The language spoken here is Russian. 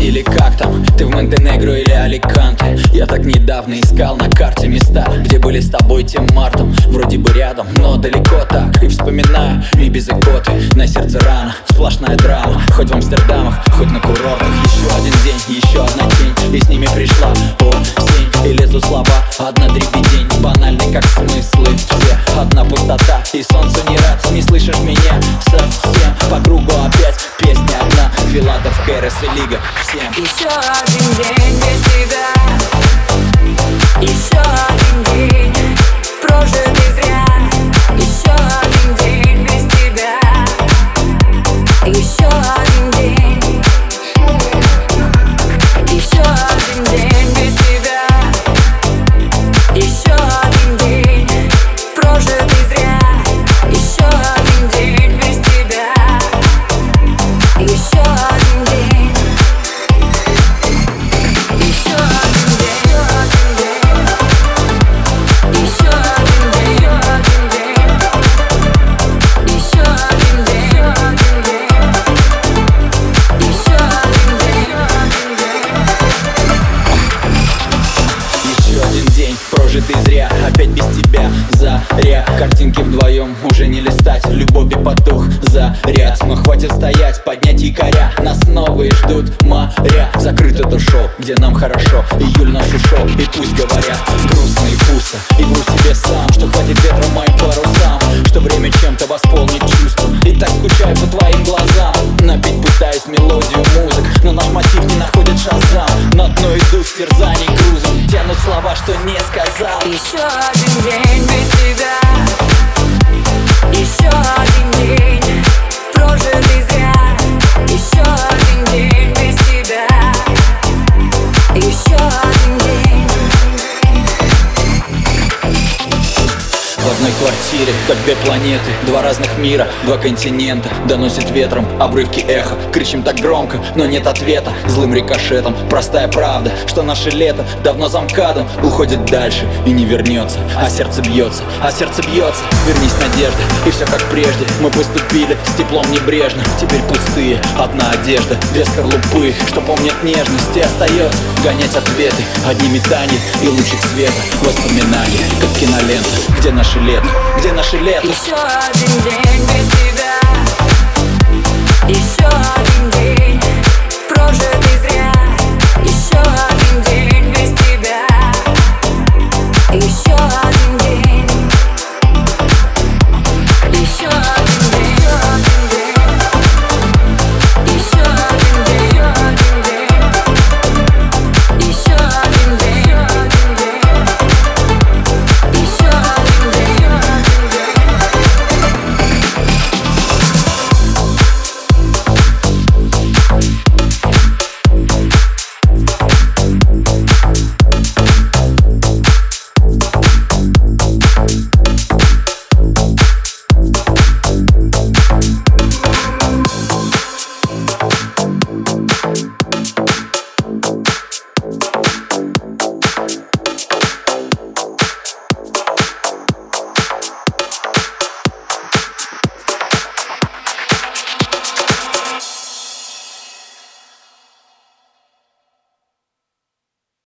или как там? Ты в Монтенегро или Аликанте? Я так недавно искал на карте места Где были с тобой тем мартом Вроде бы рядом, но далеко так. И вспоминаю, и без икоты. На сердце рана, сплошная драма. Хоть в Амстердамах, хоть на курортах. Еще один день, еще одна тень. И с ними пришла осень И лезу слова, одна дребедень. Банальный как смыслы все. Одна пустота, и солнце не рад. Не слышишь меня совсем. По кругу опять песня одна. Филадов, Кэрос и Лига всем. Еще один день без тебя заря Картинки вдвоем уже не листать. Любовь и потух, заряд. Но хватит стоять, поднять якоря. Нас новые ждут моря. Закрыт это шоу, где нам хорошо. Июль наш ушел, и пусть говорят. Грустно и пусто, и вру себе сам. Что хватит ветра моим парусам? Что время чем-то восполнить чувства И так скучаю по твоим глазам. Напить пытаюсь мелодию музык Но наш мотив не находит шазам. На дно иду с терзаний грузом. Тянут слова, что не сказал. Еще Еще один день одной квартире, как две планеты Два разных мира, два континента. Доносит ветром обрывки эха Кричим так громко, но нет ответа. Злым рикошетом, простая правда Что наше лето давно замкадом Уходит дальше и не вернется. А сердце бьется, а сердце бьется. Вернись, надежда, и все как прежде. Мы поступили с теплом небрежно. Теперь пустые, одна одежда Две скорлупы, что помнят нежность И остается гонять ответы Одни метания и лучик света. Воспоминания, как кинолента Где наше лето, где наше лето? Еще один день без тебя. Еще